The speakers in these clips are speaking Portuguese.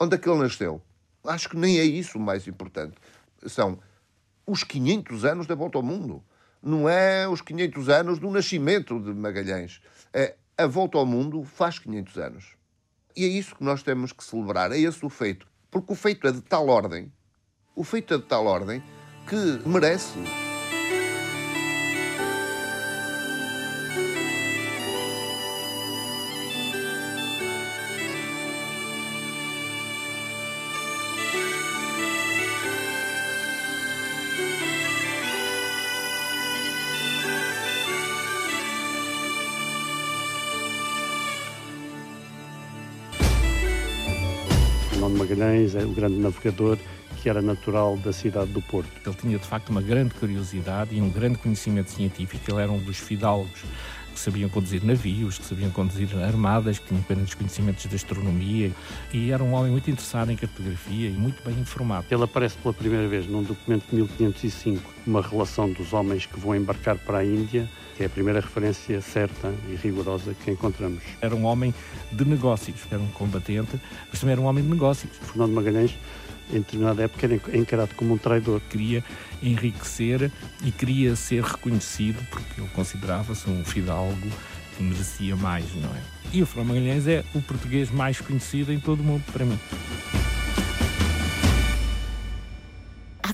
Onde é que ele nasceu? Acho que nem é isso o mais importante. São os 500 anos da volta ao mundo. Não é os 500 anos do nascimento de Magalhães. É a volta ao mundo faz 500 anos. E é isso que nós temos que celebrar, é esse o feito. Porque o feito é de tal ordem, o feito é de tal ordem que merece É o grande navegador que era natural da cidade do Porto. Ele tinha de facto uma grande curiosidade e um grande conhecimento científico. Ele era um dos fidalgos que sabiam conduzir navios, que sabiam conduzir armadas, que tinham grandes conhecimentos de astronomia e era um homem muito interessado em cartografia e muito bem informado. Ele aparece pela primeira vez num documento de 1505, uma relação dos homens que vão embarcar para a Índia, que é a primeira referência certa e rigorosa que encontramos. Era um homem de negócios, era um combatente, mas também era um homem de negócios. Fernando Magalhães em determinada época era encarado como um traidor. Queria enriquecer e queria ser reconhecido porque ele considerava-se um fidalgo que merecia mais, não é? E o Fernando Magalhães é o português mais conhecido em todo o mundo, para mim.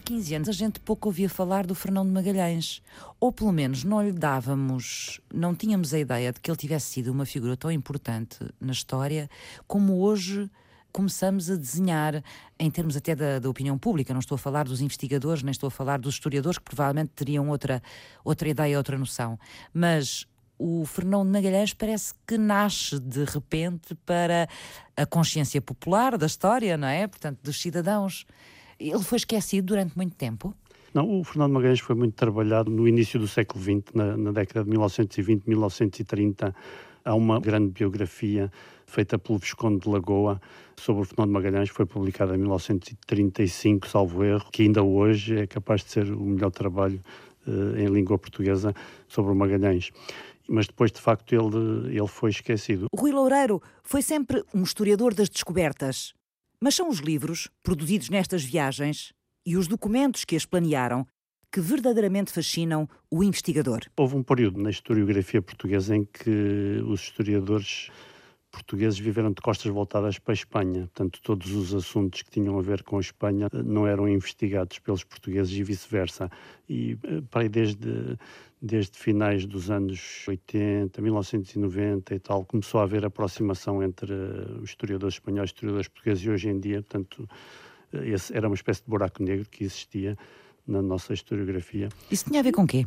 Há 15 anos a gente pouco ouvia falar do Fernando Magalhães, ou pelo menos não lhe dávamos, não tínhamos a ideia de que ele tivesse sido uma figura tão importante na história como hoje começamos a desenhar, em termos até da, da, opinião pública, não estou a falar dos investigadores, nem estou a falar dos historiadores, que provavelmente teriam outra, outra ideia, outra noção. Mas o Fernão de Magalhães parece que nasce de repente para a consciência popular da história, não é? Portanto, dos cidadãos. Ele foi esquecido durante muito tempo? Não, o Fernando Magalhães foi muito trabalhado no início do século XX, na, na década de 1920, 1930. Há uma grande biografia feita pelo Visconde de Lagoa sobre o Fernando Magalhães, foi publicada em 1935, salvo erro, que ainda hoje é capaz de ser o melhor trabalho uh, em língua portuguesa sobre o Magalhães mas depois de facto ele, ele foi esquecido. Rui Loureiro foi sempre um historiador das descobertas. Mas são os livros, produzidos nestas viagens, e os documentos que as planearam, que verdadeiramente fascinam o investigador. Houve um período na historiografia portuguesa em que os historiadores portugueses viveram de costas voltadas para a Espanha. Portanto, todos os assuntos que tinham a ver com a Espanha eh, não eram investigados pelos portugueses e vice-versa. E eh, para desde, desde finais dos anos 80, 1990 e tal, começou a haver aproximação entre eh, os historiadores espanhóis e historiadores portugueses e hoje em dia, portanto, esse era uma espécie de buraco negro que existia na nossa historiografia. Isso tinha a ver com quê?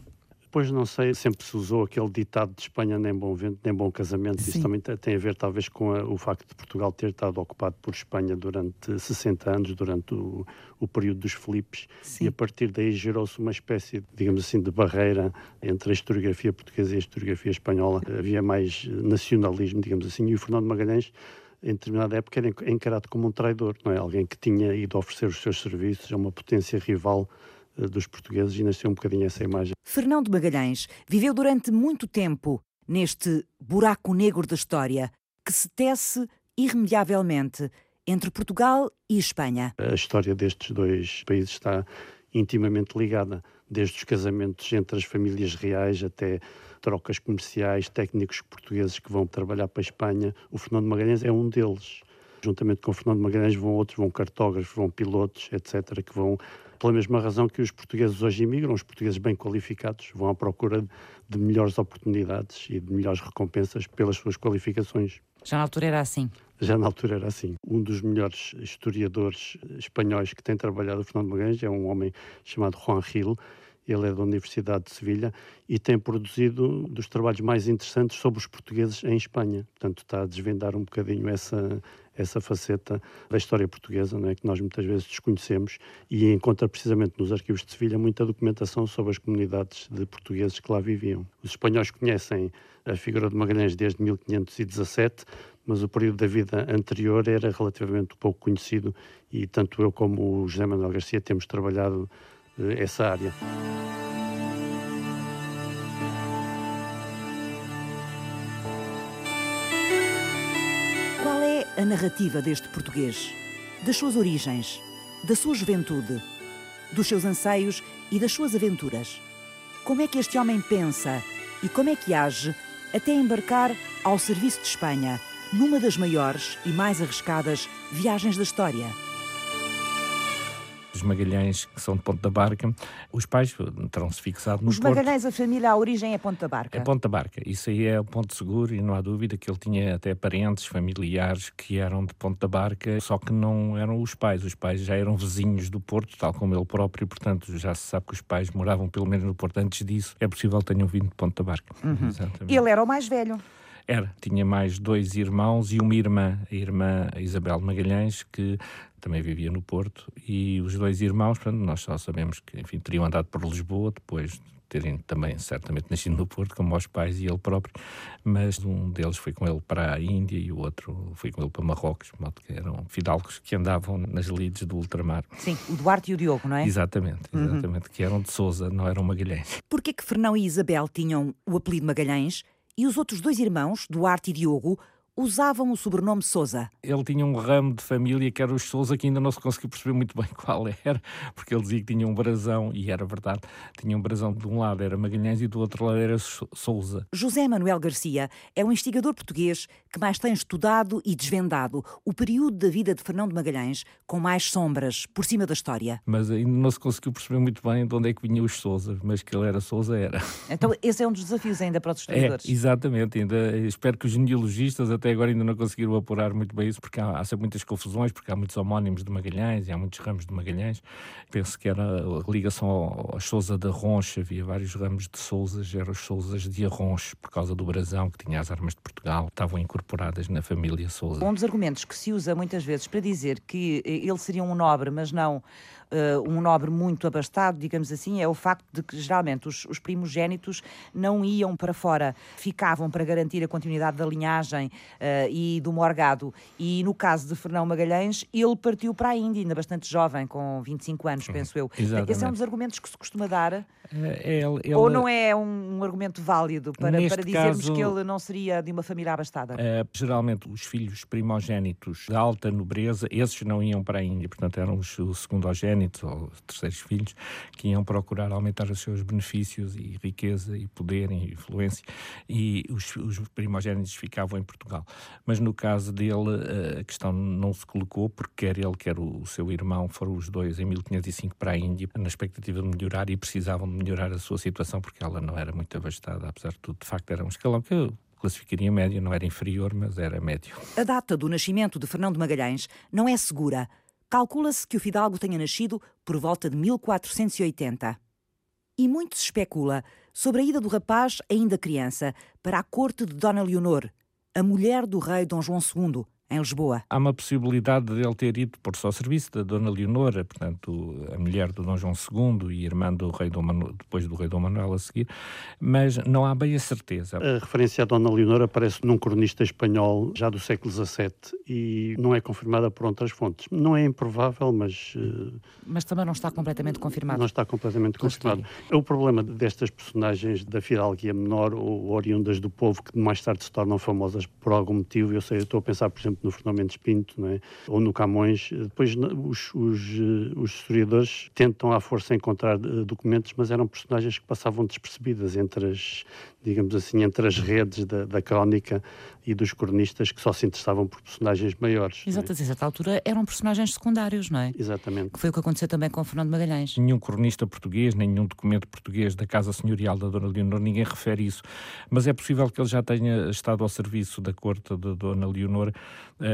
Pois não sei, sempre se usou aquele ditado de Espanha nem bom vento, nem bom casamento. Sim. Isso também tem a ver talvez com a, o facto de Portugal ter estado ocupado por Espanha durante 60 anos, durante o, o período dos Filipes, Sim. e a partir daí gerou-se uma espécie, digamos assim, de barreira entre a historiografia portuguesa e a historiografia espanhola. Havia mais nacionalismo, digamos assim, e o Fernando Magalhães em determinada época era encarado como um traidor, não é? Alguém que tinha ido oferecer os seus serviços a uma potência rival dos portugueses e nasceu um bocadinho essa imagem. Fernando Magalhães viveu durante muito tempo neste buraco negro da história que se tece irremediavelmente entre Portugal e Espanha. A história destes dois países está intimamente ligada, desde os casamentos entre as famílias reais até trocas comerciais, técnicos portugueses que vão trabalhar para a Espanha. O Fernando Magalhães é um deles. Juntamente com o Fernando Magalhães vão outros, vão cartógrafos, vão pilotos, etc., que vão pela mesma razão que os portugueses hoje imigram, os portugueses bem qualificados vão à procura de melhores oportunidades e de melhores recompensas pelas suas qualificações. Já na altura era assim? Já na altura era assim. Um dos melhores historiadores espanhóis que tem trabalhado Fernando Magalhães é um homem chamado Juan Gil, ele é da Universidade de Sevilha e tem produzido dos trabalhos mais interessantes sobre os portugueses em Espanha. Portanto, está a desvendar um bocadinho essa, essa faceta da história portuguesa, não é, que nós muitas vezes desconhecemos e encontra precisamente nos arquivos de Sevilha muita documentação sobre as comunidades de portugueses que lá viviam. Os espanhóis conhecem a figura de Magalhães desde 1517, mas o período da vida anterior era relativamente pouco conhecido e tanto eu como o José Manuel Garcia temos trabalhado eh, essa área. A narrativa deste português? das suas origens, da sua juventude, dos seus anseios e das suas aventuras. Como é que este homem pensa e como é que age até embarcar ao serviço de Espanha, numa das maiores e mais arriscadas viagens da história? Os Magalhães, que são de Ponta Barca, os pais terão-se fixado no Os Porto. Magalhães, a família, a origem é Ponta Barca. É Ponta Barca. Isso aí é o ponto seguro e não há dúvida que ele tinha até parentes, familiares que eram de Ponta Barca, só que não eram os pais. Os pais já eram vizinhos do Porto, tal como ele próprio, portanto já se sabe que os pais moravam pelo menos no Porto. Antes disso, é possível que tenham vindo de Ponta Barca. Exatamente. Ele era o mais velho. Era, tinha mais dois irmãos e uma irmã, a irmã Isabel Magalhães, que também vivia no Porto, e os dois irmãos, portanto, nós só sabemos que, enfim, teriam andado por Lisboa, depois de terem também certamente nascido no Porto, como os pais e ele próprio, mas um deles foi com ele para a Índia e o outro foi com ele para Marrocos, de modo que eram fidalgos que andavam nas lides do ultramar. Sim, o Duarte e o Diogo, não é? Exatamente, exatamente, que eram de Sousa, não eram Magalhães. Porquê que Fernão e Isabel tinham o apelido Magalhães e os outros dois irmãos, Duarte e Diogo, usavam o sobrenome Sousa? Ele tinha um ramo de família que era os Sousa, que ainda não se conseguiu perceber muito bem qual era, porque ele dizia que tinha um brasão, e era verdade, tinha um brasão de um lado era Magalhães e do outro lado era Sou- Sousa. José Manuel Garcia é um investigador português que mais tem estudado e desvendado o período da vida de Fernão de Magalhães com mais sombras por cima da história. Mas ainda não se conseguiu perceber muito bem de onde é que vinham os Sousa, mas que ele era Sousa, era. Então, esse é um dos desafios ainda para os É, historiadores. exatamente. Ainda, espero que os genealogistas até agora ainda não conseguiram apurar muito bem isso, porque há, há sempre muitas confusões, porque há muitos homónimos de Magalhães e há muitos ramos de Magalhães. Penso que era a ligação ao, ao Sousa da Roncha, havia vários ramos de Sousas, eram os Sousas de Arronche, por causa do brasão que tinha as armas de Portugal, estavam incorporadas na família Sousa. Um dos argumentos que se usa muitas vezes para dizer que eh, ele seria um nobre, mas não eh, um nobre muito abastado, digamos assim, é o facto de que geralmente os, os primogénitos não iam para fora, ficavam para garantir a continuidade da linhagem e do morgado. E no caso de Fernão Magalhães, ele partiu para a Índia, ainda bastante jovem, com 25 anos, penso eu. exatamente. Esse é um dos argumentos que se costuma dar, é, ele- ele- ou não é um, um argumento válido para, para dizermos caso- que ele não seria de uma família abastada? Eh, geralmente os filhos primogénitos de alta nobreza, esses não iam para a Índia, portanto eram os, os secundogénitos ou os terceiros filhos que iam procurar aumentar os seus benefícios e riqueza e poder e influência e os, os primogénitos ficavam em Portugal. Mas no caso dele eh, a questão não se colocou porque quer ele, quer o, seu irmão foram os dois em 1505 para a Índia na expectativa de melhorar e precisavam de melhorar a sua situação porque ela não era muito abastada, apesar de tudo. De facto era um escalão que eu classificaria médio, não era inferior, mas era médio. A data do nascimento de Fernão de Magalhães não é segura. Calcula-se que o fidalgo tenha nascido por volta de 1480. E muito se especula sobre a ida do rapaz, ainda criança, para a corte de Dona Leonor, a mulher do rei Dom João II, em Lisboa. Há uma possibilidade de ele ter ido por só serviço da Dona Leonora, portanto, a mulher do Dom João II e irmã do rei Dom Manuel, depois do rei Dom Manuel a seguir, mas não há bem a certeza. A referência à Dona Leonor aparece num cronista espanhol já do século XVII e não é confirmada por outras fontes. Não é improvável, mas eh, Mas também não está completamente confirmado. não está completamente confirmado. O problema destas personagens da fidalguia menor ou oriundas do povo que mais tarde se tornam famosas por algum motivo, eu sei, eu estou a pensar, por exemplo, no Fernão Mendes Pinto, não é? ou no Camões, depois os, os, eh, os historiadores tentam à força encontrar eh, documentos, mas eram personagens que passavam despercebidas entre as, digamos assim, entre as redes da, da crónica e dos cronistas que só se interessavam por personagens maiores. não é? A certa altura eram personagens secundários, não é? Exatamente. Que foi o que aconteceu também com Fernando Magalhães. Nenhum cronista português, nenhum documento português da Casa Senhorial da Dona Leonor, ninguém refere isso. Mas é possível que ele já tenha estado ao serviço da corte da Dona Leonor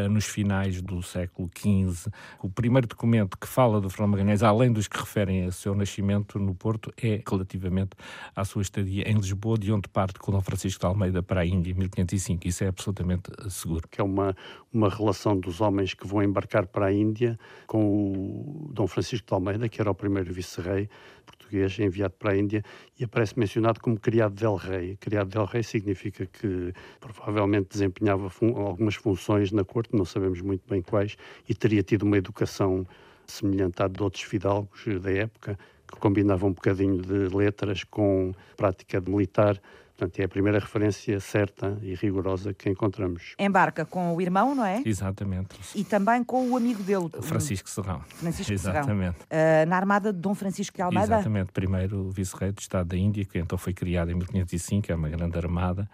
nos finais do século XV. O primeiro documento que fala do Fernando Magalhães, além dos que referem a seu nascimento no Porto, é relativamente à sua estadia em Lisboa, de onde parte com Dom Francisco de Almeida para a Índia em 1505. Isso é absolutamente eh, seguro. que é uma, uma relação dos homens que vão embarcar para a Índia com o Dom Francisco de Almeida, que era o primeiro vice-rei português enviado para a Índia, e aparece mencionado como criado del rei. Criado del rei significa que provavelmente desempenhava fun- algumas funções na corte, não sabemos muito bem quais, e teria tido uma educação semelhante à de outros fidalgos da época, que combinava um bocadinho de letras com prática militar, Portanto, é a primeira referência certa e rigorosa que encontramos. Embarca com o irmão, não é? Exatamente. E também com o amigo dele. Francisco Serrão. Francisco Exatamente. Serrão. Uh, na armada de Dom Francisco de Almeida? Exatamente. Primeiro vice-rei do Estado da Índia, que então foi criado em 1505, é uma grande armada,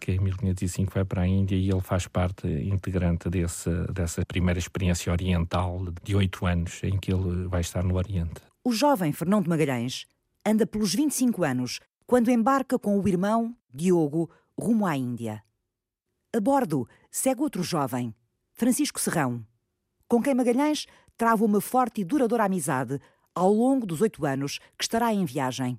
que em 1505 vai para a Índia e ele faz parte integrante desse, dessa primeira experiência oriental de oito anos em que ele vai estar no Oriente. O jovem Fernão de Magalhães anda pelos 25 anos quando embarca com o irmão, Diogo, rumo à Índia. A bordo segue outro jovem, Francisco Serrão, com quem Magalhães trava uma forte e duradoura amizade ao longo dos oito anos que estará em viagem.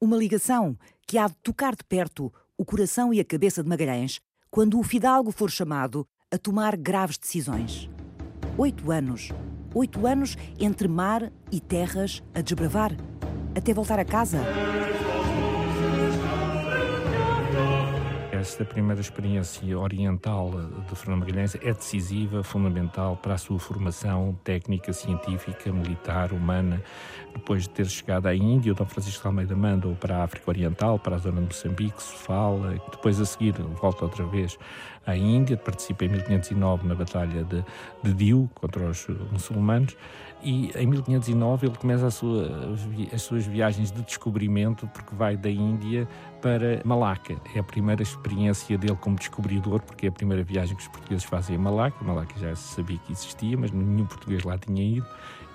Uma ligação que há de tocar de perto o coração e a cabeça de Magalhães quando o fidalgo for chamado a tomar graves decisões. Oito anos. Oito anos entre mar e terras a desbravar, até voltar a casa. Esta primeira experiência oriental de Fernando Magalhães é decisiva, fundamental para a sua formação técnica, científica, militar, humana. Depois de ter chegado à Índia, o Dom Francisco Almeida manda-o para a África Oriental, para a zona de Moçambique, Sofala. Depois, a seguir, volta outra vez à Índia, participa em 1509 na Batalha de, de Diu contra os muçulmanos e em 1509 ele começa sua, as suas viagens de descobrimento porque vai da Índia para Malaca. É a primeira experiência dele como descobridor, porque é a primeira viagem que os portugueses fazem a Malaca. Malaca já se sabia que existia, mas nenhum português lá tinha ido.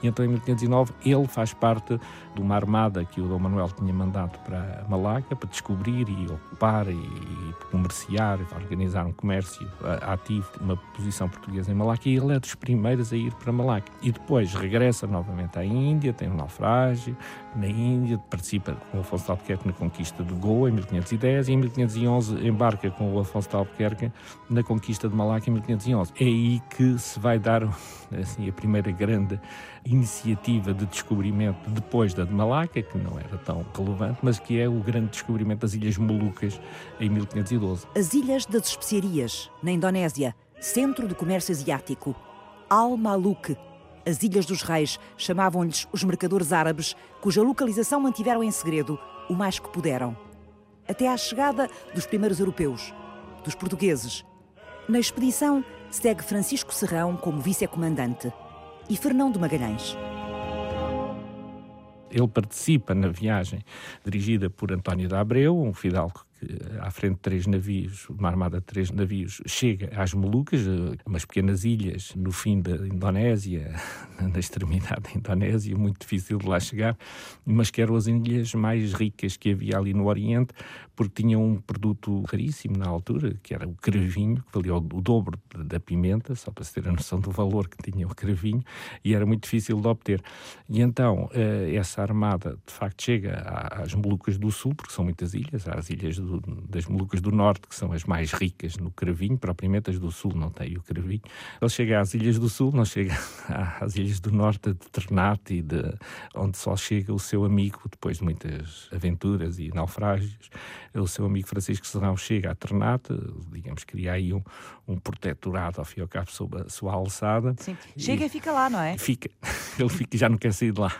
E então, em 1509, ele faz parte de uma armada que o Dom Manuel tinha mandado para Malaca para descobrir e ocupar e, e comerciar, organizar um comércio ativo, uma posição portuguesa em Malaca. E ele é dos primeiros a ir para Malaca. E depois regressa novamente à Índia, tem um naufrágio na Índia, participa com o Afonso de Albuquerque na conquista de Goa em 1510 e em 1511 embarca com o Afonso de Albuquerque na conquista de Malaca em 1511. É aí que se vai dar assim, a primeira grande iniciativa de descobrimento depois da de Malaca, que não era tão relevante, mas que é o grande descobrimento das Ilhas Molucas em 1512. As Ilhas das Especiarias, na Indonésia, centro do comércio asiático. Al-Maluk, as Ilhas dos Reis, chamavam-lhes os mercadores árabes, cuja localização mantiveram em segredo o mais que puderam. Até à chegada dos primeiros europeus, dos portugueses. Na expedição segue Francisco Serrão como vice-comandante e Fernão de Magalhães. Ele participa na viagem dirigida por António de Abreu, um fidalgo à frente de três navios, uma armada de três navios, chega às Molucas, eh, umas pequenas ilhas no fim da Indonésia, na extremidade da Indonésia, muito difícil de lá chegar, mas que eram as ilhas mais ricas que havia ali no Oriente, porque tinham um produto raríssimo na altura, que era o cravinho, que valia o dobro da pimenta, só para se ter a noção do valor que tinha o cravinho, e era muito difícil de obter. E então, eh, essa armada, de facto, chega às Molucas do Sul, porque são muitas ilhas, às ilhas do do, das Molucas do Norte, que são as mais ricas no cravinho, propriamente as do Sul não têm o cravinho. Ele chega às Ilhas do Sul, não chega às Ilhas do Norte, de Ternate, e de, onde só chega o seu amigo, depois de muitas aventuras e naufrágios, o seu amigo Francisco Serrão chega a Ternate, digamos, cria aí um, um protetorado, ao fim e ao cabo, sob a sua alçada. Sim. Chega e, e fica lá, não é? Fica. Ele fica, já não quer sair de lá.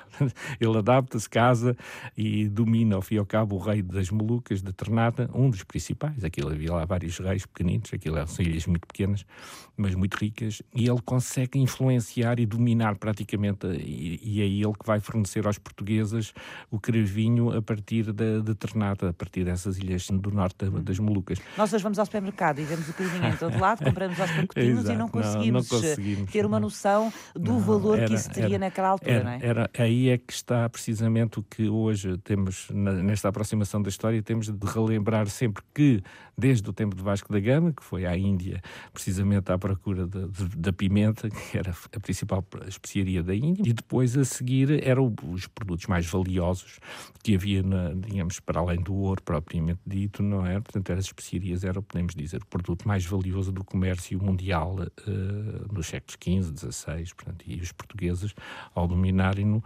Ele adapta-se, casa e domina, ao fim e ao cabo, o rei das Molucas, de Ternate, um dos principais. Aquilo havia lá vários reis pequeninos, aquilo são ilhas muito pequenas, mas muito ricas, e ele consegue influenciar e dominar praticamente, e, e é ele que vai fornecer aos portugueses o cravinho a partir da, de Ternate, a partir dessas ilhas do norte das Molucas. Nós hoje vamos ao supermercado e vemos o cravinho em todo lado, compramos aos pacotinhos e não conseguimos, não, não conseguimos, ter uma noção do não, valor era, que isso teria era, naquela altura, era, não é? Era, aí é que está precisamente o que hoje temos, nesta aproximação da história, temos de relembrar lembrar sempre que, desde o tempo de Vasco da Gama, que foi à Índia precisamente à procura da pimenta, que era a principal especiaria da Índia, e depois a seguir eram os produtos mais valiosos que havia, na, digamos, para além do ouro propriamente dito, não é? Portanto, as especiarias eram, podemos dizer, o produto mais valioso do comércio mundial uh, nos séculos XV, XVI, portanto, e os portugueses ao dominarem-no,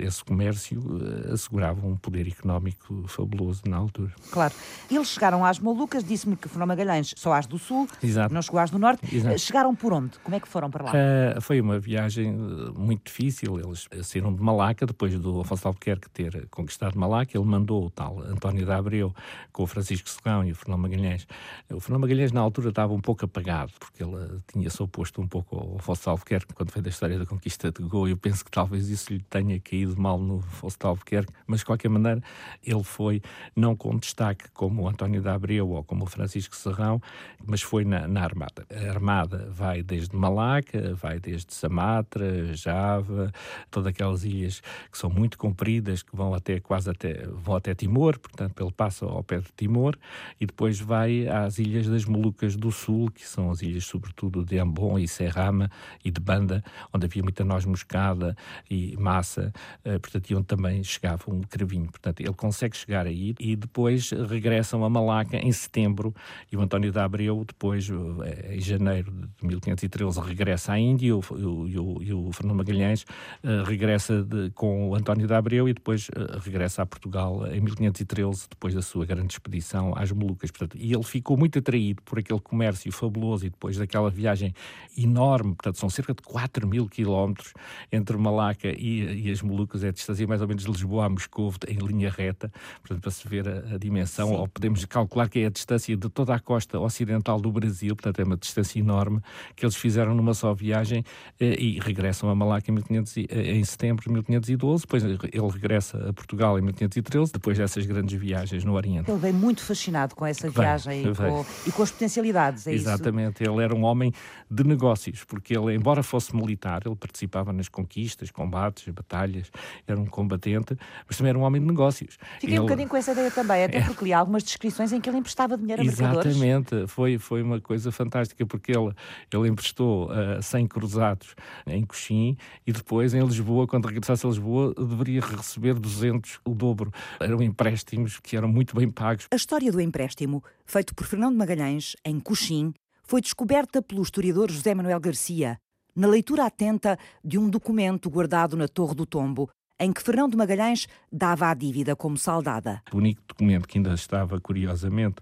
esse comércio uh, assegurava um poder económico fabuloso na altura. Claro. Eles chegaram às Molucas, disse-me que foram Magalhães só às do Sul, Exato. não chegou às do Norte. Exato. Chegaram por onde? Como é que foram para lá? Uh, foi uma viagem muito difícil. Eles saíram de Malaca, depois do Afonso Albuquerque ter conquistado Malaca, ele mandou o tal António da Abreu com o Francisco Serrão e o Fernão Magalhães. O Fernão Magalhães, na altura, estava um pouco apagado, porque ele tinha-se oposto um pouco ao Afonso Albuquerque quando foi da história da conquista de Goa. Eu penso que talvez isso lhe tenha caído mal no Afonso Albuquerque, mas de qualquer maneira ele foi, não com destaque como o António da Abreu ou como o Francisco Serrão, mas foi na, na Armada. A Armada vai desde Malaca, vai desde Samatra, Java, todas aquelas ilhas que são muito compridas, que vão até quase até, vão até Timor, portanto ele passa ao pé de Timor e depois vai às ilhas das Molucas do Sul, que são as ilhas sobretudo de Ambon e Serrama e de Banda, onde havia muita noz moscada e massa, eh, portanto, e onde também chegava um cravinho. Portanto, ele consegue chegar aí e depois regressam a Malaca em setembro e o António da Abreu depois, eh, em janeiro de 1513, regressa à Índia e o, o, e o Fernando Magalhães uh, regressa de, com o António da Abreu e depois uh, regressa a Portugal em 1513, depois da sua grande expedição às Molucas. Portanto, e ele ficou muito atraído por aquele comércio fabuloso e depois daquela viagem enorme, portanto, são cerca de 4 mil quilómetros entre Malaca e, e, as Molucas, é a distância mais ou menos de Lisboa a Moscou em linha reta, portanto, para se ver a, a dimensão, Sim. Ou podemos calcular que é a distância de toda a costa ocidental do Brasil, portanto, é uma distância enorme que eles fizeram numa só viagem eh, e regressam a Malaca em, 1500, eh, em setembro de 1512, depois ele regressa a Portugal em 1513, depois dessas grandes viagens no Oriente. Ele veio muito fascinado com essa viagem e, com, e, com, as potencialidades, é Exatamente, isso? ele era um homem de negócios, porque ele, embora fosse militar, ele participava nas conquistas, combates, batalhas, era um combatente, mas também era um homem de negócios. Fiquei ele... um bocadinho com essa ideia também, até é. porque li algumas descrições em que ele emprestava dinheiro a Exatamente, foi, foi uma coisa fantástica, porque ele, ele emprestou uh, eh, 100 cruzados em Coxim e depois em Lisboa, quando regressasse a Lisboa, deveria receber 200, o dobro. Eram empréstimos que eram muito bem pagos. A história do empréstimo, feito por Fernando Magalhães, em Coxim, foi descoberta pelo historiador José Manuel Garcia, na leitura atenta de um documento guardado na Torre do Tombo, em que Fernão de Magalhães dava a dívida como saldada. O único documento que ainda estava, curiosamente,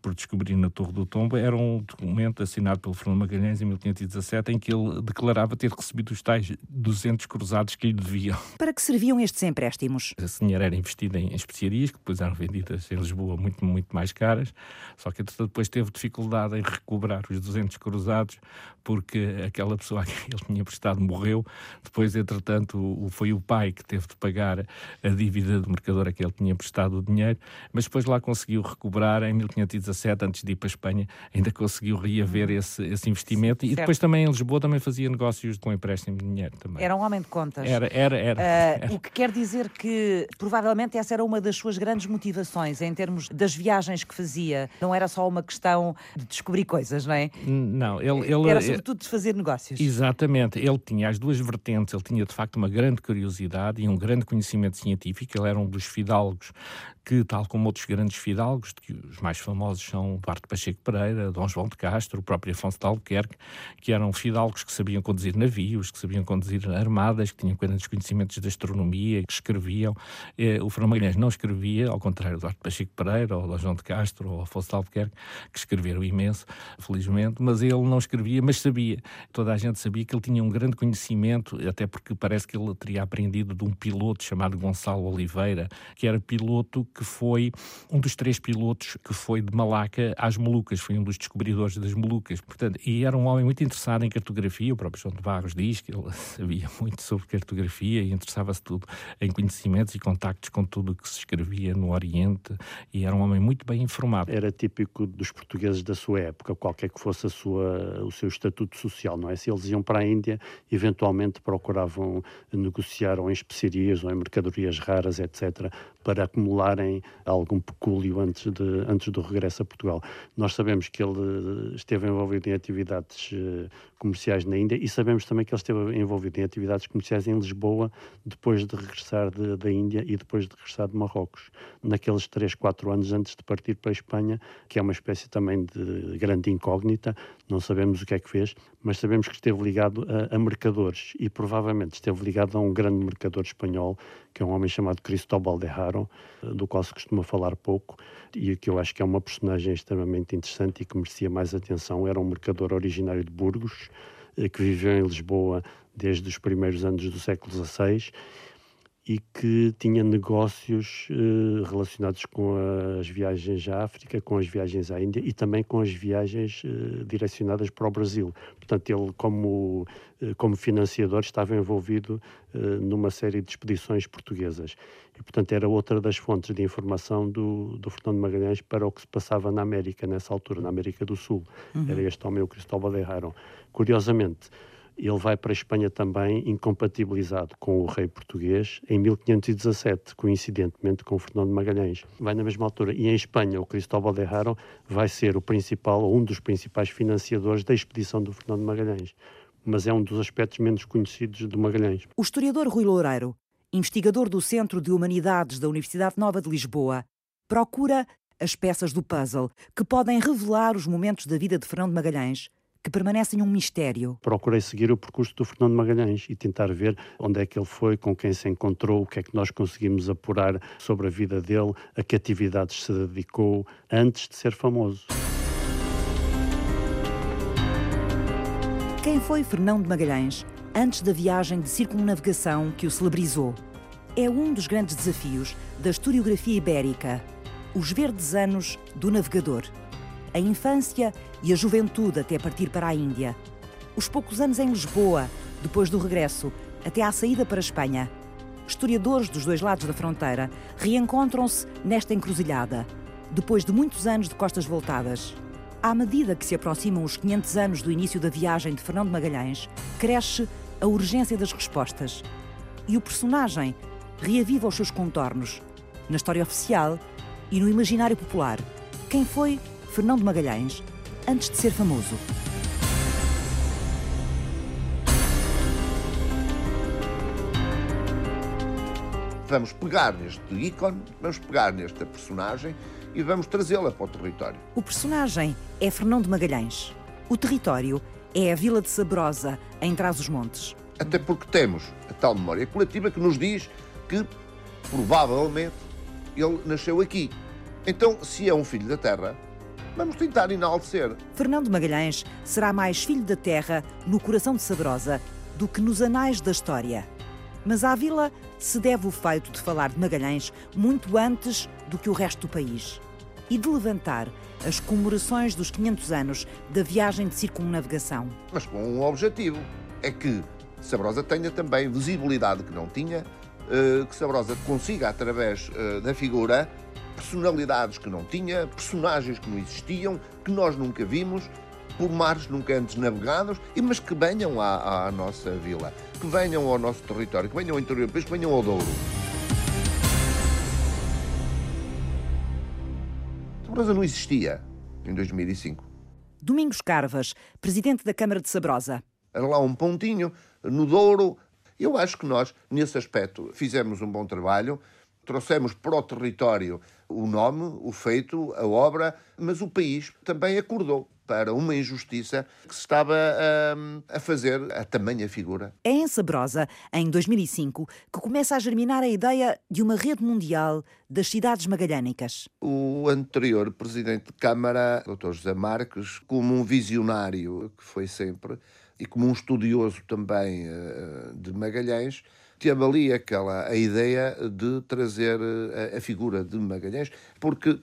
por descobrir na Torre do Tombo era um documento assinado pelo Fernão Magalhães em 1517, em que ele declarava ter recebido os tais 200 cruzados que lhe deviam. Para que serviam estes empréstimos? Esse dinheiro era investido em especiarias, que depois eram vendidas em Lisboa muito, muito mais caras, só que depois teve dificuldade em recuperar os 200 cruzados, porque aquela pessoa a quem ele tinha prestado morreu. Depois, entretanto, foi o pai que teve de pagar a dívida do mercador a que ele tinha prestado o dinheiro, mas depois lá conseguiu recuperar em 1517, antes de ir para a Espanha, ainda conseguiu reaver esse, esse investimento. E depois também em Lisboa também fazia negócios com empréstimo de dinheiro também. Era um homem de contas. Era, era, era. Uh, era. O que quer dizer que provavelmente essa era uma das suas grandes motivações em termos das viagens que fazia. Não era só uma questão de descobrir coisas, não é? Não, ele, ele era sobretudo de fazer negócios. Exatamente. Ele tinha as duas vertentes. Ele tinha de facto uma grande curiosidade e um grande conhecimento científico. Ele era um dos fidalgos que, tal como outros grandes fidalgos, que os mais famosos são Duarte Pacheco Pereira, Dom João de Castro, o próprio Afonso de Albuquerque, que eram fidalgos que sabiam conduzir navios, que sabiam conduzir armadas, que tinham grandes conhecimentos de astronomia, que escreviam. Eh, o Fernão não escrevia, ao contrário do Duarte Pacheco Pereira, ou Dom João de Castro, ou Afonso de Albuquerque, que escreveram imenso, felizmente, mas ele não escrevia, mas sabia. Toda a gente sabia que ele tinha um grande conhecimento, até porque parece que ele teria aprendido de um piloto chamado Gonçalo Oliveira, que era piloto que foi um dos três pilotos que foi de Malaca às Molucas, foi um dos descobridores das Molucas. Portanto, e era um homem muito interessado em cartografia, o próprio João de Barros diz que ele sabia muito sobre cartografia e interessava-se tudo em conhecimentos e contactos com tudo o que se escrevia no Oriente e era um homem muito bem informado. Era típico dos portugueses da sua época, qualquer que fosse a sua, o seu estatuto social, não é? Se eles iam para a Índia, eventualmente procuravam negociar ou em especiarias ou em mercadorias raras, etc., para acumularem algum pecúlio antes, de, antes do regresso a Portugal. Nós sabemos que ele esteve envolvido em atividades eh, comerciais na Índia e sabemos também que ele esteve envolvido em atividades comerciais em Lisboa depois de regressar de, da Índia e depois de regressar de Marrocos, naqueles 3, 4 anos antes de partir para a Espanha, que é uma espécie também de grande incógnita, não sabemos o que é que fez, mas sabemos que esteve ligado a, a mercadores e provavelmente esteve ligado a um grande mercador espanhol, que é um homem chamado Cristóbal de Haro, do qual se costuma falar pouco e que eu acho que é uma personagem extremamente interessante e que merecia mais atenção. Era um mercador originário de Burgos, eh, que viveu em Lisboa desde os primeiros anos do século XVI e que tinha negócios eh, relacionados com as viagens à África, com as viagens à Índia e também com as viagens eh, direcionadas para o Brasil. Portanto, ele, como, eh, como financiador, estava envolvido eh, numa série de expedições portuguesas. E, portanto, era outra das fontes de informação do, do Fernando Magalhães para o que se passava na América, nessa altura, na América do Sul. Uhum. Era este homem, o Cristóbal de Haro. Curiosamente, ele vai para a Espanha também incompatibilizado com o rei português em 1517, coincidentemente com Fernando Magalhães. Vai na mesma altura. E em Espanha, o Cristóbal de Haro vai ser o principal, ou um dos principais financiadores da expedição do Fernando Magalhães. Mas é um dos aspectos menos conhecidos do Magalhães. O historiador Rui Loureiro, investigador do Centro de Humanidades da Universidade Nova de Lisboa, procura as peças do puzzle que podem revelar os momentos da vida de Fernando Magalhães que permanecem um mistério. Procurei seguir o percurso do Fernando Magalhães e tentar ver onde é que ele foi, com quem se encontrou, o que é que nós conseguimos apurar sobre a vida dele, a que atividades se dedicou antes de ser famoso. Quem foi Fernando Magalhães antes da viagem de circunnavegação que o celebrizou? É um dos grandes desafios da historiografia ibérica, os verdes anos do navegador a infância e a juventude até partir para a Índia, os poucos anos em Lisboa, depois do regresso, até à saída para a Espanha. Historiadores dos dois lados da fronteira reencontram-se nesta encruzilhada, depois de muitos anos de costas voltadas. À medida que se aproximam os 500 anos do início da viagem de Fernando Magalhães, cresce a urgência das respostas. E o personagem reaviva os seus contornos, na história oficial e no imaginário popular. Quem foi Fernando Magalhães, antes de ser famoso. Vamos pegar neste ícone, vamos pegar nesta personagem e vamos trazê-la para o território. O personagem é Fernando Magalhães. O território é a Vila de Sabrosa, em Trás-os-Montes. Até porque temos a tal memória coletiva que nos diz que, provavelmente, ele nasceu aqui. Então, se é um filho da terra, Vamos tentar enaltecer. Fernando Magalhães será mais filho da terra no coração de Sabrosa do que nos anais da história. Mas à vila se deve o feito de falar de Magalhães muito antes do que o resto do país e de levantar as comemorações dos 500 anos da viagem de circunnavegação. Mas com um objetivo: é que Sabrosa tenha também visibilidade que não tinha, eh, que Sabrosa consiga, através eh, da figura, personalidades que não tinha, personagens que não existiam, que nós nunca vimos, por mares nunca antes navegados, mas que venham à, à nossa vila, que venham ao nosso território, que venham ao interior do país, que venham ao Douro. Sabrosa não existia em 2005. Domingos Carvas, presidente da Câmara de Sabrosa. Era lá um pontinho no Douro. Eu acho que nós, nesse aspecto, fizemos um bom trabalho trouxemos para o território o nome, o feito, a obra, mas o país também acordou para uma injustiça que se estava a, a fazer a tamanha figura. É em Sabrosa, em 2005, que começa a germinar a ideia de uma rede mundial das cidades magalhânicas. O anterior presidente de Câmara, Dr. José Marques, como um visionário que foi sempre, e como um estudioso também uh, de Magalhães, teve ali aquela a ideia de trazer a, a figura de Magalhães, porque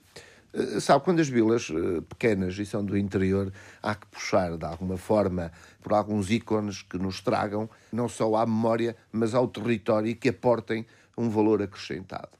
eh, sabe, quando as vilas eh, pequenas e são do interior, há que puxar de alguma forma por alguns ícones que nos tragam não só à memória, mas ao território e que aportem um valor acrescentado.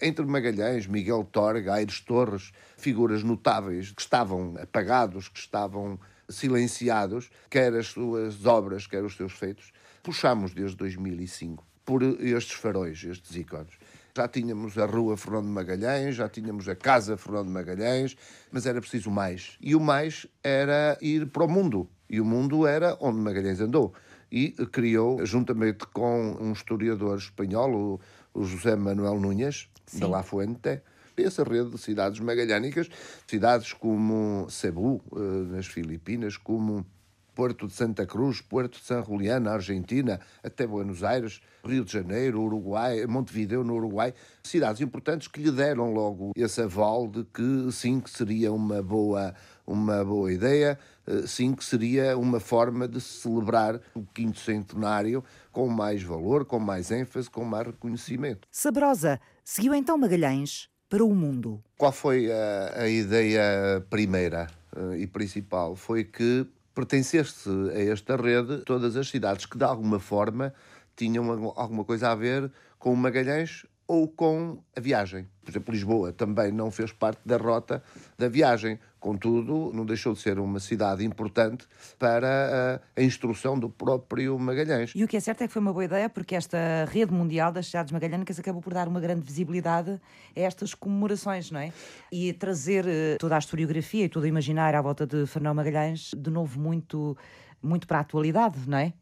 Entre Magalhães, Miguel Torga, Aires Torres, figuras notáveis que estavam apagados, que estavam silenciados, quer as suas obras, quer os seus feitos, puxamos desde 2005 por estes faróis, estes ícones. Já tínhamos a Rua Fernando de Magalhães, já tínhamos a Casa Fernando de Magalhães, mas era preciso mais. E o mais era ir para o mundo. E o mundo era onde Magalhães andou. E criou, juntamente com um historiador espanhol, o, José Manuel Núñez, da La Fuente, essa rede de cidades magalhânicas, cidades como Cebu, eh, nas Filipinas, como Porto de Santa Cruz, Porto de San Julián, na Argentina, até Buenos Aires, Rio de Janeiro, Uruguai, Montevideo, no Uruguai, cidades importantes que lhe deram logo esse aval de que sim, que seria uma boa, uma boa ideia, eh, sim, que seria uma forma de celebrar o quinto centenário com mais valor, com mais ênfase, com mais reconhecimento. Sabrosa seguiu então Magalhães para o mundo. Qual foi a, a ideia primeira uh, e principal? Foi que pertencesse a esta rede todas as cidades que, de alguma forma, tinham alguma coisa a ver com o Magalhães ou com a viagem. Por exemplo, Lisboa também não fez parte da rota da viagem. Contudo, não deixou de ser uma cidade importante para a, a, instrução do próprio Magalhães. E o que é certo é que foi uma boa ideia, porque esta rede mundial das cidades magalhânicas acabou por dar uma grande visibilidade a estas comemorações, não é? E trazer eh, toda a historiografia e todo o imaginário à volta de Fernão Magalhães, de novo, muito, muito para a atualidade, não é?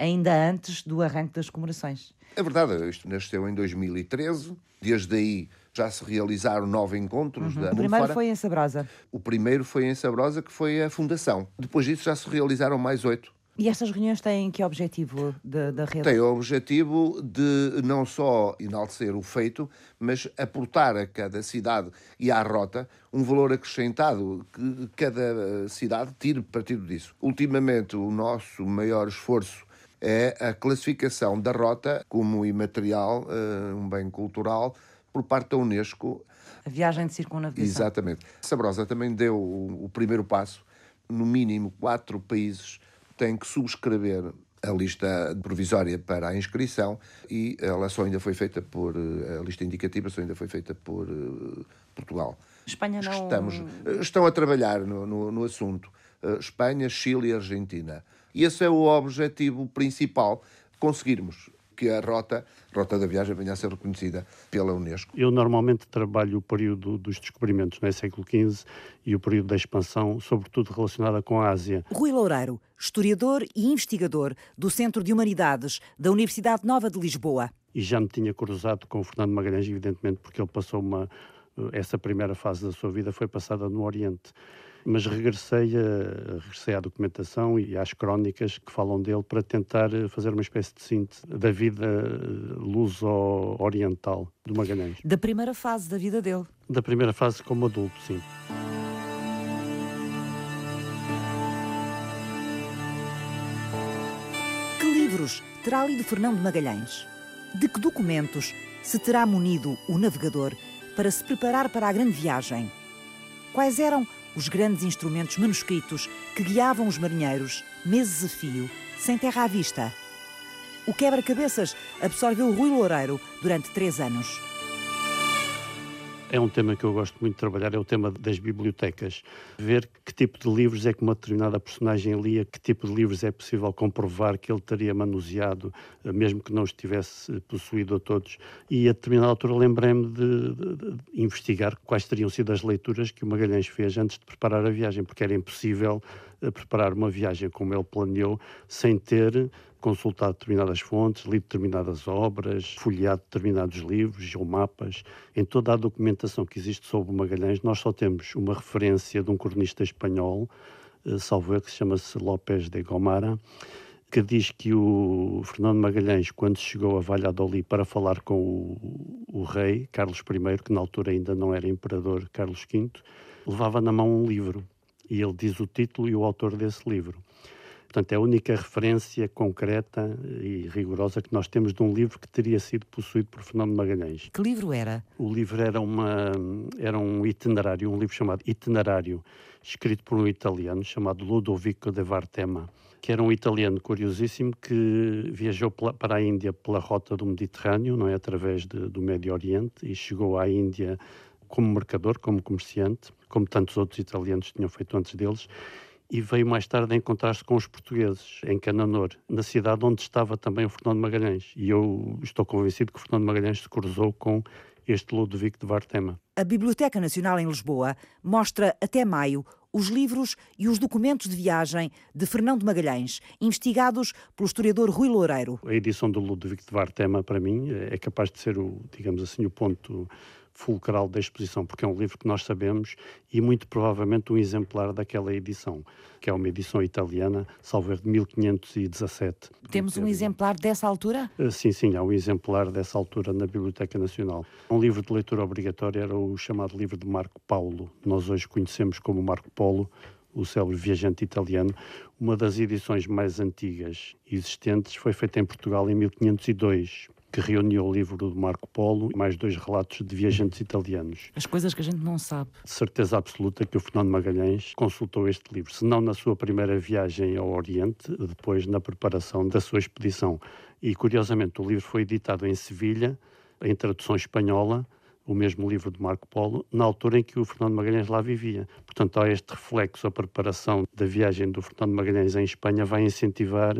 Ainda antes do arranque das comemorações. É verdade, isto nasceu em 2013, desde aí já se realizaram nove encontros. Uhum. Da o primeiro foi em Sabrosa. O primeiro foi em Sabrosa, que foi a fundação. Depois disso já se realizaram mais oito. E estas reuniões têm que objetivo da, da rede? Tem o objetivo de não só enaltecer o feito, mas aportar a cada cidade e à rota um valor acrescentado que cada cidade tire partido disso. Ultimamente, o nosso maior esforço é a classificação da rota como imaterial, eh, um bem cultural, por parte da Unesco. A viagem de circunnavigação. Exatamente. Sabrosa também deu o, primeiro passo. No mínimo, quatro países têm que subscrever a lista provisória para a inscrição e ela só ainda foi feita por eh, a lista indicativa só ainda foi feita por uh, Portugal. Espanha não. Estamos, estão a trabalhar no, no, no assunto. Uh, Espanha, Chile e Argentina. E esse é o objetivo principal, conseguirmos que a rota, rota da viagem venha a ser reconhecida pela Unesco. Eu normalmente trabalho o período dos descobrimentos, no é? século XV, e o período da expansão, sobretudo relacionada com a Ásia. Rui Loureiro, historiador e investigador do Centro de Humanidades da Universidade Nova de Lisboa. E já me tinha cruzado com o Fernando Magalhães, evidentemente, porque ele passou uma... Essa primeira fase da sua vida foi passada no Oriente mas regressei, a, regressei à documentação e às crónicas que falam dele para tentar fazer uma espécie de síntese da vida eh, luso-oriental do Magalhães. Da primeira fase da vida dele? Da primeira fase como adulto, sim. Que livros terá lido Fernando Magalhães? De que documentos se terá munido o navegador para se preparar para a grande viagem? Quais eram os grandes instrumentos manuscritos que guiavam os marinheiros, meses a fio, sem terra à vista. O quebra-cabeças absorveu Rui Loureiro durante três anos. É um tema que eu gosto muito de trabalhar, é o tema das bibliotecas. Ver que tipo de livros é que uma determinada personagem lia, que tipo de livros é possível comprovar que ele teria manuseado, eh, mesmo que não estivesse possuído a todos. E a determinada altura lembrei-me de, de, de, investigar quais teriam sido as leituras que o Magalhães fez antes de preparar a viagem, porque era impossível eh, preparar uma viagem como ele planeou sem ter consultado determinadas fontes, lido determinadas obras, folheado determinados livros ou mapas. Em toda a documentação que existe sobre Magalhães, nós só temos uma referência de um cronista espanhol, eh, salvo eu, que se chama-se López de Gomara, que diz que o Fernando Magalhães, quando chegou a Valladolid para falar com o, o, rei Carlos I, que na altura ainda não era imperador Carlos V, levava na mão um livro. E ele diz o título e o autor desse livro. Portanto, é a única referência concreta e rigorosa que nós temos de um livro que teria sido possuído por Fernando Magalhães. Que livro era? O livro era, uma, era um itinerário, um livro chamado Itinerário, escrito por um italiano chamado Ludovico de Vartema, que era um italiano curiosíssimo que viajou para a Índia pela rota do Mediterrâneo, não é através de, do Médio Oriente, e chegou à Índia como mercador, como comerciante, como tantos outros italianos tinham feito antes deles, e veio mais tarde a encontrar-se com os portugueses, em Cananor, na cidade onde estava também o Fernando Magalhães. E eu estou convencido que o Fernando Magalhães se cruzou com este Ludovico de Vartema. A Biblioteca Nacional em Lisboa mostra até maio os livros e os documentos de viagem de Fernando Magalhães, investigados pelo historiador Rui Loureiro. A edição do Ludovico de Vartema, para mim, é capaz de ser o, digamos assim, o ponto fulcral da exposição, porque é um livro que nós sabemos e muito provavelmente um exemplar daquela edição, que é uma edição italiana, salvo de 1517. Temos um exemplar dessa altura? Eh, sim, sim, há um exemplar dessa altura na Biblioteca Nacional. Um livro de leitura obrigatória era o chamado livro de Marco Paulo. Nós hoje conhecemos como Marco Polo, o célebre viajante italiano. Uma das edições mais antigas existentes foi feita em Portugal em 1502 que reuniu o livro do Marco Polo e mais dois relatos de viajantes italianos. As coisas que a gente não sabe. De certeza absoluta que o Fernando Magalhães consultou este livro, se não na sua primeira viagem ao Oriente, depois na preparação da sua expedição. E, curiosamente, o livro foi editado em Sevilha, em tradução espanhola, o mesmo livro de Marco Polo, na altura em que o Fernando Magalhães lá vivia. Portanto, há este reflexo, a preparação da viagem do Fernando Magalhães em Espanha vai incentivar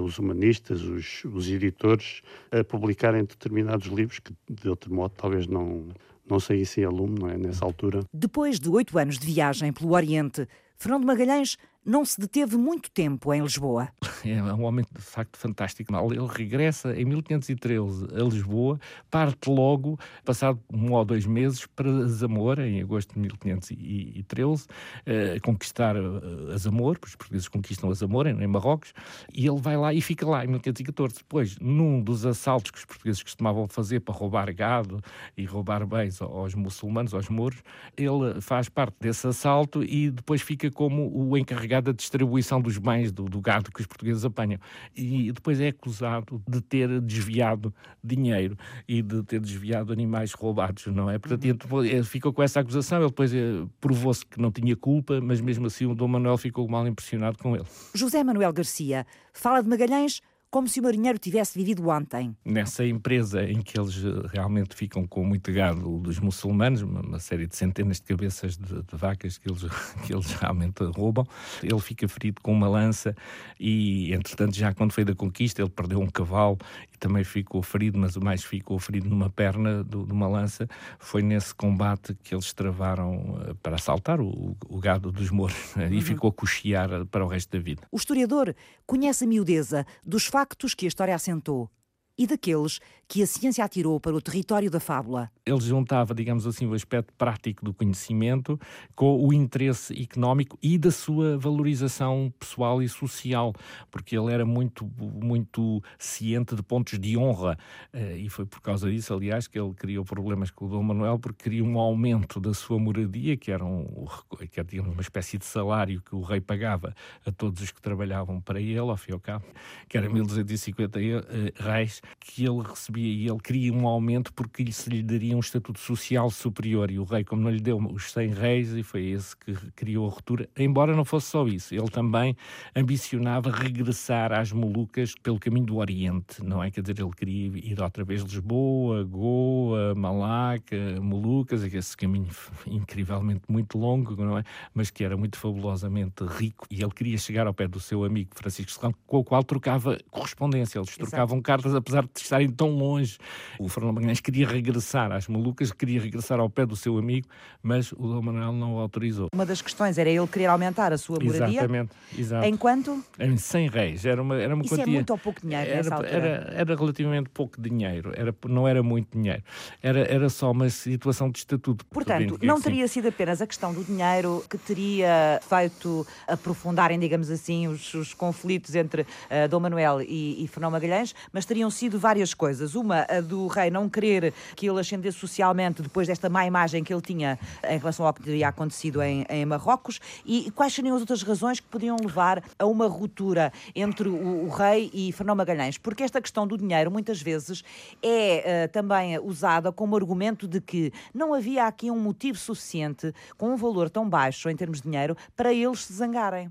os humanistas, os, os editores, a publicarem determinados livros que, de outro modo, talvez não, não saíssem a lume, não é? Nessa altura. Depois de oito anos de viagem pelo Oriente, Fernando Magalhães não se deteve muito tempo em Lisboa. É um homem de facto fantástico. Ele regressa em 1513 a Lisboa, parte logo, passado um ou dois meses, para Zamora, em agosto de 1513, eh, conquistar uh, Zamora, os portugueses conquistam a Zamora, em Marrocos, e ele vai lá e fica lá em 1514. Depois, num dos assaltos que os portugueses costumavam fazer para roubar gado e roubar bens aos muçulmanos, aos mouros, ele faz parte desse assalto e depois fica como o encarregado da distribuição dos bens do, do, gado que os portugueses apanham. E depois é acusado de ter desviado dinheiro e de ter desviado animais roubados, não é? Portanto, uhum. ficou com essa acusação, ele depois eh, provou-se que não tinha culpa, mas mesmo assim o Dom Manuel ficou mal impressionado com ele. José Manuel Garcia fala de Magalhães como se o marinheiro tivesse vivido ontem. Nessa empresa em que eles eh, realmente ficam com muito gado dos muçulmanos, uma série de centenas de cabeças de, de vacas que eles, que eles realmente roubam, ele fica ferido com uma lança e, entretanto, já quando foi da conquista, ele perdeu um cavalo e também ficou ferido, mas o mais ficou ferido numa perna do, de uma lança. Foi nesse combate que eles travaram eh, para assaltar o, o gado dos mouros né, e uhum. ficou a cochear para o resto da vida. O historiador conhece a miudeza dos fatos factos que a história assentou e daqueles que a ciência atirou para o território da fábula. Ele juntava, digamos assim, o aspecto prático do conhecimento com o interesse económico e da sua valorização pessoal e social, porque ele era muito, muito ciente de pontos de honra eh, e foi por causa disso, aliás, que ele criou problemas com o Dom Manuel, porque queria um aumento da sua moradia, que era, um, que era digamos, uma espécie de salário que o rei pagava a todos os que trabalhavam para ele, ao fim e ao cabo, que era 1250 eh, reis, que ele recebia e ele queria um aumento porque se lhe daria um estatuto social superior e o rei, como não lhe deu os 100 reis, e foi esse que criou a ruptura, embora não fosse só isso, ele também ambicionava regressar às Molucas pelo caminho do Oriente, não é? Quer dizer, ele queria ir outra vez Lisboa, Goa, Malaca, Molucas, esse caminho incrivelmente muito longo, não é? Mas que era muito fabulosamente rico e ele queria chegar ao pé do seu amigo Francisco Serrano, com o qual trocava correspondência, eles trocavam Exato. cartas apesar de estarem tão longe. O Fernando Magalhães queria regressar às Molucas, queria regressar ao pé do seu amigo, mas o Dom Manuel não o autorizou. Uma das questões era ele querer aumentar a sua moradia. Exatamente, exato. Em quanto? Em 100 reis. Era uma, era uma Isso quantia... é muito ou pouco dinheiro era, nessa altura? Era, era relativamente pouco dinheiro, era, não era muito dinheiro. Era, era só uma situação de estatuto. Portanto, não assim. teria sido apenas a questão do dinheiro que teria feito aprofundarem, digamos assim, os, os conflitos entre uh, Dom Manuel e, e Fernão Magalhães, mas teriam sido várias coisas. Uma, a do rei não querer que ele ascendesse socialmente depois desta má imagem que ele tinha em relação ao que teria acontecido em, em Marrocos. E quais seriam as outras razões que podiam levar a uma ruptura entre o, o rei e Fernão Magalhães? Porque esta questão do dinheiro muitas vezes é uh, também usada como argumento de que não havia aqui um motivo suficiente com um valor tão baixo em termos de dinheiro para eles se zangarem.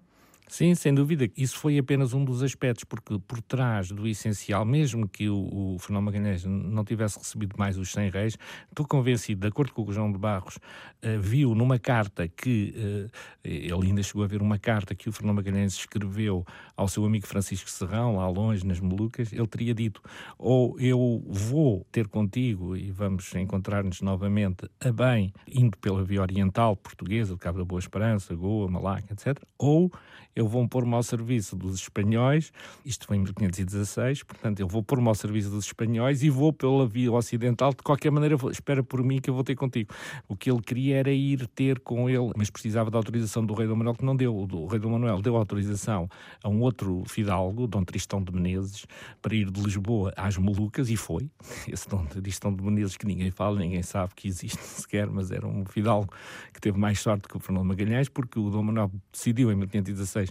Sim, sem dúvida. Isso foi apenas um dos aspectos, porque por trás do essencial, mesmo que o, o Fernão Magalhães não tivesse recebido mais os 100 reis, estou convencido, de acordo com o João de Barros, uh, viu numa carta que, uh, ele ainda chegou a ver uma carta que o Fernão Magalhães escreveu ao seu amigo Francisco Serrão, lá longe, nas Molucas, ele teria dito, ou eu vou ter contigo e vamos encontrar-nos novamente a bem, indo pela via oriental portuguesa, de Cabo da Boa Esperança, Goa, Malaca, etc., ou eu vou pôr-me ao serviço dos espanhóis, isto foi em 1516, portanto, eu vou pôr-me ao serviço dos espanhóis e vou pela via ocidental, de qualquer maneira, espera por mim que eu vou ter contigo. O que ele queria era ir ter com ele, mas precisava da autorização do rei Dom Manuel, que não deu. O rei Dom Manuel deu autorização a um outro fidalgo, Dom Tristão de Menezes, para ir de Lisboa às Molucas, e foi. Esse Dom Tristão de Menezes, que ninguém fala, ninguém sabe que existe sequer, mas era um fidalgo que teve mais sorte que o Fernando Magalhães, porque o Dom Manuel decidiu em 1516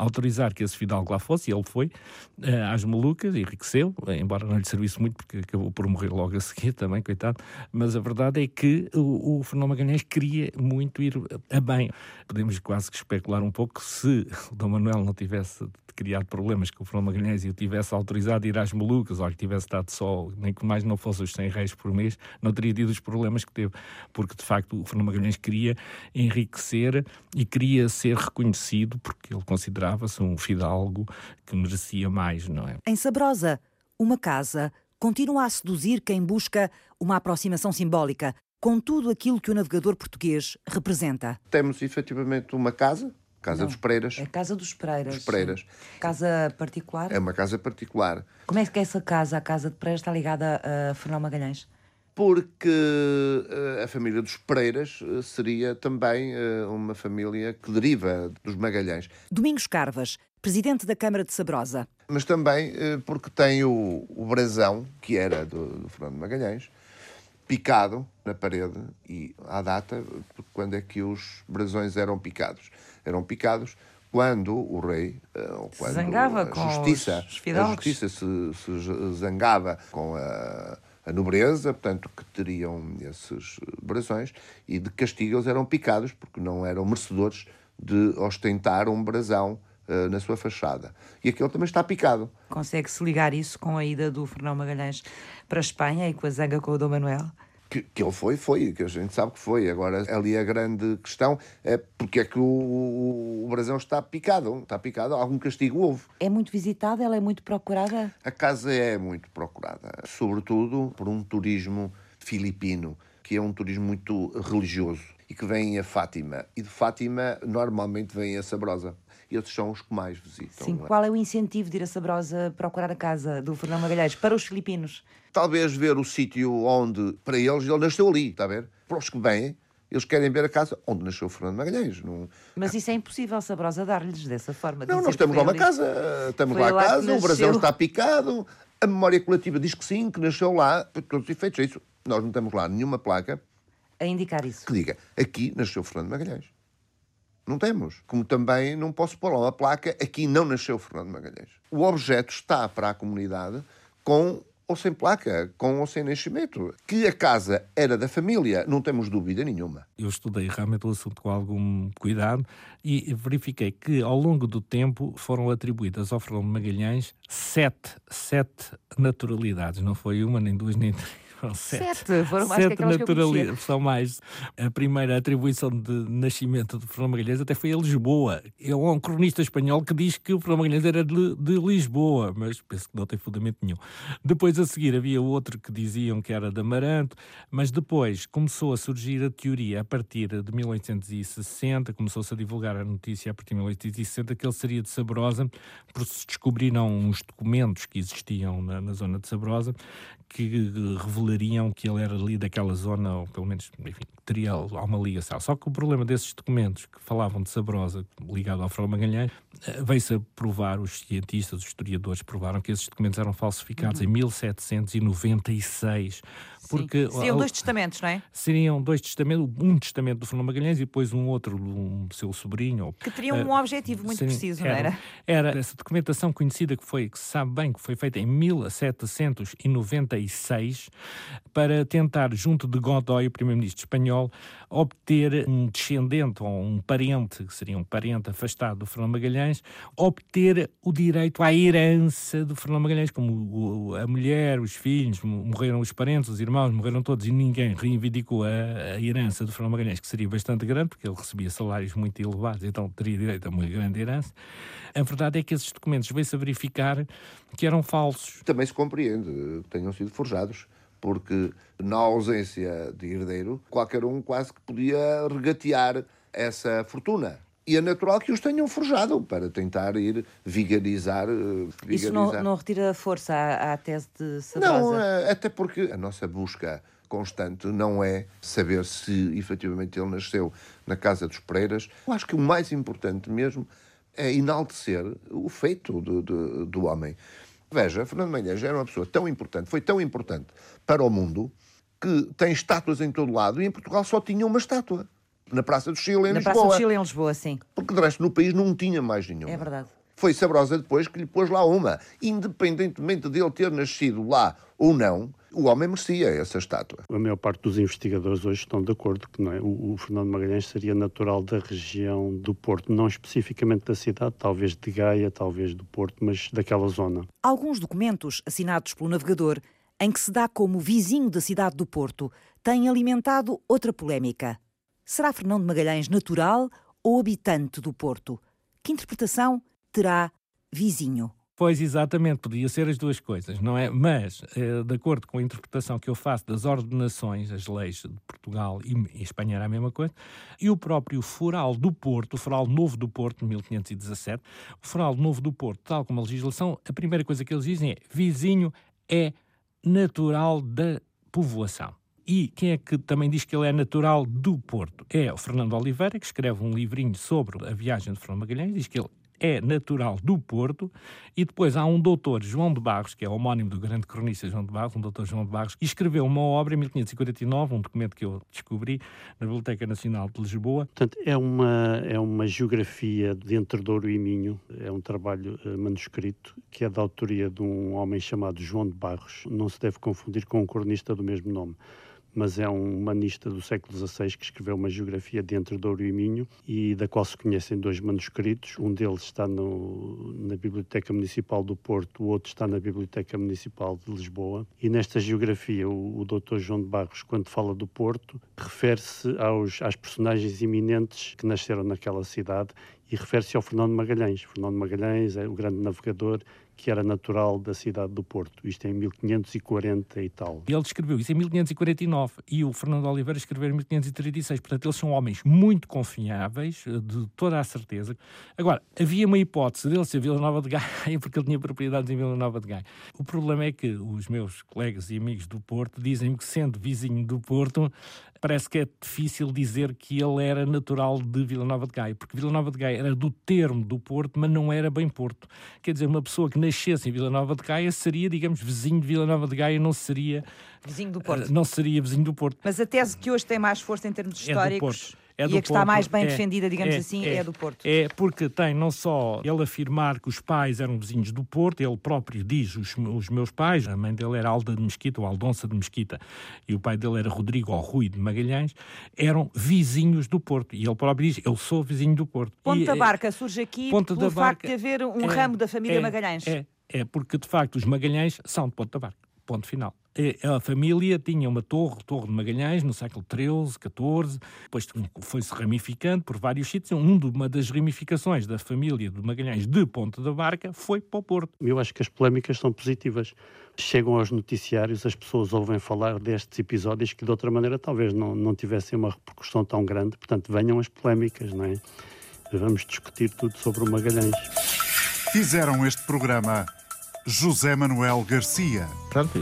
autorizar que esse fidalgo lá fosse, e ele foi, uh, às Molucas, enriqueceu, embora não lhe servisse muito, porque acabou por morrer logo a seguir também, coitado, mas a verdade é que o, o Fernão Magalhães queria muito ir a bem. Podemos quase que especular um pouco se o Dom Manuel não tivesse criado problemas que o Fernão Magalhães e o tivesse autorizado a ir às Molucas, ou que tivesse dado só, nem que mais não fosse os 100 reis por mês, não teria tido os problemas que teve, porque de facto o Fernão Magalhães queria enriquecer e queria ser reconhecido, porque ele considerava-se um fidalgo que merecia mais, não é? Em Sabrosa, uma casa continua a seduzir quem busca uma aproximação simbólica com tudo aquilo que o navegador português representa. Temos efetivamente uma casa Casa Não, dos Pereiras. É Casa dos Pereiras. Dos Pereiras. Casa particular? É uma casa particular. Como é que essa casa, a Casa de Pereiras, está ligada a Fernão Magalhães? Porque uh, a família dos Pereiras uh, seria também uh, uma família que deriva dos Magalhães. Domingos Carvas, presidente da Câmara de Sabrosa. Mas também porque tem o, o brasão, que era do, do Fernando Magalhães, picado na parede e à data quando é que os brasões eram picados eram picados quando o rei, eh, ou quando zangava a justiça, a justiça se, se zangava com a, a, nobreza, portanto, que teriam esses brasões, e de castigo eles eram picados, porque não eram merecedores de ostentar um brasão uh, na sua fachada. E aquele também está picado. Consegue-se ligar isso com a ida do Fernão Magalhães para a Espanha e com a zanga com o Dom Manuel? Que, que, ele foi, foi, que a gente sabe que foi. Agora, ali a grande questão é porque é que o, o, o Brasil está picado. Está picado, algum castigo houve. É muito visitada, ela é muito procurada? A casa é muito procurada, sobretudo por um turismo filipino, que é um turismo muito religioso e que vem a Fátima. E de Fátima, normalmente, vem a Sabrosa e esses são os que mais visitam. Sim, é? qual é o incentivo de ir a Sabrosa procurar a casa do Fernando Magalhães para os filipinos? Talvez ver o sítio onde, para eles, ele nasceu ali, está a ver? Para os que vêm, eles querem ver a casa onde nasceu o Fernando Magalhães. Não... Mas isso é impossível, Sabrosa, dar-lhes dessa forma. Não, nós temos lá uma casa, estamos lá a casa, o brasão está picado, a memória coletiva diz que sim, que nasceu lá, por todos os efeitos. É isso. Nós não temos lá nenhuma placa a indicar isso. Que diga, aqui nasceu Fernando Magalhães. Não temos. Como também não posso pôr lá uma placa, aqui não nasceu Fernando Magalhães. O objeto está para a comunidade com ou sem placa, com ou sem nascimento. Que a casa era da família, não temos dúvida nenhuma. Eu estudei realmente o assunto com algum cuidado e verifiquei que ao longo do tempo foram atribuídas ao Fernando Magalhães sete, sete naturalidades. Não foi uma, nem duas, nem três sete. Sete, foram mais sete que naturali... São mais. A primeira atribuição de nascimento de Fernão Magalhães até foi a Lisboa. É um cronista espanhol que diz que o Fernão Magalhães era de, de, Lisboa, mas penso que não tem fundamento nenhum. Depois a seguir havia outro que diziam que era de Amaranto, mas depois começou a surgir a teoria a partir de 1860, começou-se a divulgar a notícia a partir de 1860 que ele seria de Sabrosa, porque se descobriram uns documentos que existiam na, na zona de Sabrosa que revelariam que ele era ali daquela zona, ou pelo menos, enfim, teria alguma ligação. Só que o problema desses documentos que falavam de Sabrosa, ligado ao Fernando Magalhães, eh, veio-se a provar, os cientistas, os historiadores provaram que esses documentos eram falsificados uhum. em 1796 Porque, Seriam dois testamentos, não é? Seriam dois testamentos, um testamento do Fernando Magalhães e depois um outro do seu sobrinho. Que teriam uh, um objetivo muito seriam, preciso, não era? Era essa documentação conhecida que foi, que se sabe bem, que foi feita em 1796 para tentar, junto de Godoy, o primeiro-ministro espanhol, obter um descendente ou um parente, que seria um parente afastado do Fernando Magalhães, obter o direito à herança do Fernando Magalhães, como a mulher, os filhos, morreram os parentes, os irmãos, morreram todos e ninguém reivindicou a, a herança do Fernando Magalhães, que seria bastante grande, porque ele recebia salários muito elevados, então teria direito a uma grande herança. A verdade é que esses documentos veio-se a verificar que eram falsos. Também se compreende que tenham sido forjados porque na ausência de herdeiro, qualquer um quase que podia regatear essa fortuna. E é natural que os tenham forjado para tentar ir vigarizar. Eh, vigarizar. Isso não, não retira força à, à tese de Sabrosa? Não, eh, até porque a nossa busca constante não é saber se efetivamente ele nasceu na Casa dos Pereiras. Eu acho que o mais importante mesmo é enaltecer o feito do, do, do homem. Veja, Fernando Mendes era uma pessoa tão importante, foi tão importante para o mundo, que tem estátuas em todo lado e em Portugal só tinha uma estátua. Na Praça do Chile, em na Lisboa. Na Praça do Chile, em Lisboa, sim. Porque de resto no país não tinha mais nenhuma. É verdade. Foi Sabrosa depois que lhe pôs lá uma. Independentemente de ele ter nascido lá ou não, o homem merecia essa estátua. A maior parte dos investigadores hoje estão de acordo que não é? o, o Fernando Magalhães seria natural da região do Porto, não especificamente da cidade, talvez de Gaia, talvez do Porto, mas daquela zona. Alguns documentos assinados pelo navegador, em que se dá como vizinho da cidade do Porto, têm alimentado outra polémica. Será Fernando Magalhães natural ou habitante do Porto? Que interpretação terá vizinho. Pois, exatamente, podia ser as duas coisas, não é? Mas, eh, de acordo com a interpretação que eu faço das ordenações, as leis de Portugal e Espanha era a mesma coisa, e o próprio Foral do Porto, o Foral Novo do Porto, de 1517, o Foral Novo do Porto, tal como a legislação, a primeira coisa que eles dizem é vizinho é natural da povoação. E quem é que também diz que ele é natural do Porto? É o Fernando Oliveira, que escreve um livrinho sobre a viagem de Fernando Magalhães, diz que ele é natural do Porto, e depois há um doutor, João de Barros, que é homónimo do grande cronista João de Barros, um doutor João de Barros, que escreveu uma obra em 1549, um documento que eu descobri na Biblioteca Nacional de Lisboa. Portanto, é uma, é uma geografia de entre Douro e Minho, é um trabalho uh, manuscrito, que é da autoria de um homem chamado João de Barros, não se deve confundir com um cronista do mesmo nome mas é um humanista do século XVI que escreveu uma geografia de entre Douro e Minho e da qual se conhecem dois manuscritos. Um deles está no, na Biblioteca Municipal do Porto, o outro está na Biblioteca Municipal de Lisboa. E nesta geografia, o, o Dr. João de Barros, quando fala do Porto, refere-se às personagens eminentes que nasceram naquela cidade e refere-se ao Fernando Magalhães. Fernando Magalhães é o grande navegador que era natural da cidade do Porto, isto em 1540 e tal. Ele escreveu isso em 1549 e o Fernando Oliveira escreveu em 1536, portanto eles são homens muito confiáveis, de toda a certeza. Agora, havia uma hipótese dele ser Vila Nova de Gaia, porque ele tinha propriedades em Vila Nova de Gaia. O problema é que os meus colegas e amigos do Porto dizem-me que sendo vizinho do Porto, parece que é difícil dizer que ele era natural de Vila Nova de Gaia, porque Vila Nova de Gaia era do termo do Porto, mas não era bem Porto. Quer dizer, uma pessoa que nascesse em Vila Nova de Gaia seria, digamos, vizinho de Vila Nova de Gaia, não seria vizinho do Porto. Não seria vizinho do Porto. Mas a tese que hoje tem mais força em termos históricos é é e a que está mais bem é, defendida, digamos é, assim, é, é, do Porto. É porque tem não só ele afirmar que os pais eram vizinhos do Porto, ele próprio diz os, os meus pais, a mãe dele era Alda de Mesquita ou Aldonça de Mesquita e o pai dele era Rodrigo ou Rui de Magalhães, eram vizinhos do Porto. E ele próprio diz, eu sou vizinho do Porto. Ponta e, da Barca surge aqui Ponta pelo facto de haver um ramo da família Magalhães. É, é porque de facto os Magalhães são de Ponta da Barca. Ponto final. A família tinha uma torre, Torre de Magalhães, no século XIII, XIV, depois foi-se ramificando por vários sítios. Um, uma das ramificações da família de Magalhães de Ponte da Barca foi para o Porto. Eu acho que as polémicas são positivas. Chegam aos noticiários, as pessoas ouvem falar destes episódios que de outra maneira talvez não, não tivessem uma repercussão tão grande. Portanto, venham as polémicas, não é? Vamos discutir tudo sobre o Magalhães. Fizeram este programa José Manuel Garcia. Pronto,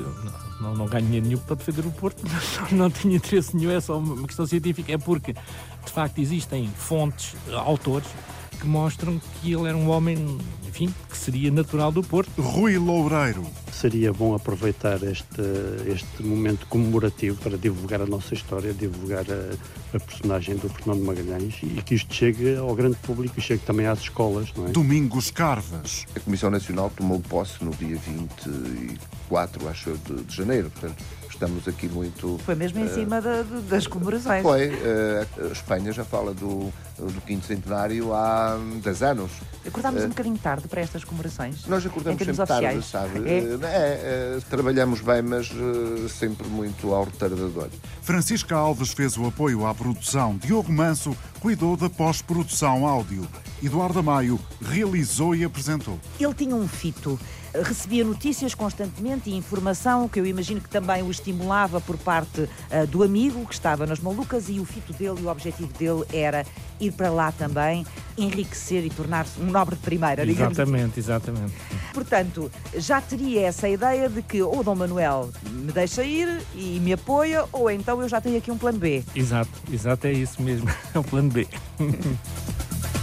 não, não ganho dinheiro nenhum para defender o Porto, não, não tenho interesse nenhum, é só uma questão científica. É porque, de facto, existem fontes, autores, que mostram que ele era um homem, enfim, que seria natural do Porto. Rui Loureiro. Seria bom aproveitar este, este momento comemorativo para divulgar a nossa história, divulgar a, a personagem do Fernando Magalhães e que isto chegue ao grande público e chegue também às escolas. Não é? Domingos Carvas. A Comissão Nacional tomou posse no dia 24, acho, de, de janeiro, portanto estamos aqui muito. Foi mesmo em uh, cima da, das comemorações. Foi. Uh, a Espanha já fala do, do quinto centenário há 10 anos. Acordámos uh, um bocadinho tarde para estas comemorações? Nós acordamos sempre oficiais. tarde, sabe? É? é trabalhamos bem, mas sempre muito ao retardador. Francisca Alves fez o apoio à produção. Diogo Manso cuidou da pós-produção áudio. Eduardo Maio realizou e apresentou. Ele tinha um fito recebia notícias constantemente e informação que eu imagino que também o estimulava por parte uh, do amigo que estava nas malucas e o fito dele e o objetivo dele era ir para lá também, enriquecer e tornar-se um nobre de primeira, digamos assim. Exatamente, exatamente. Portanto, já teria essa ideia de que ou Dom Manuel me deixa ir e me apoia, ou então eu já tenho aqui um plano B. Exato, exato, é isso mesmo, é o plano B.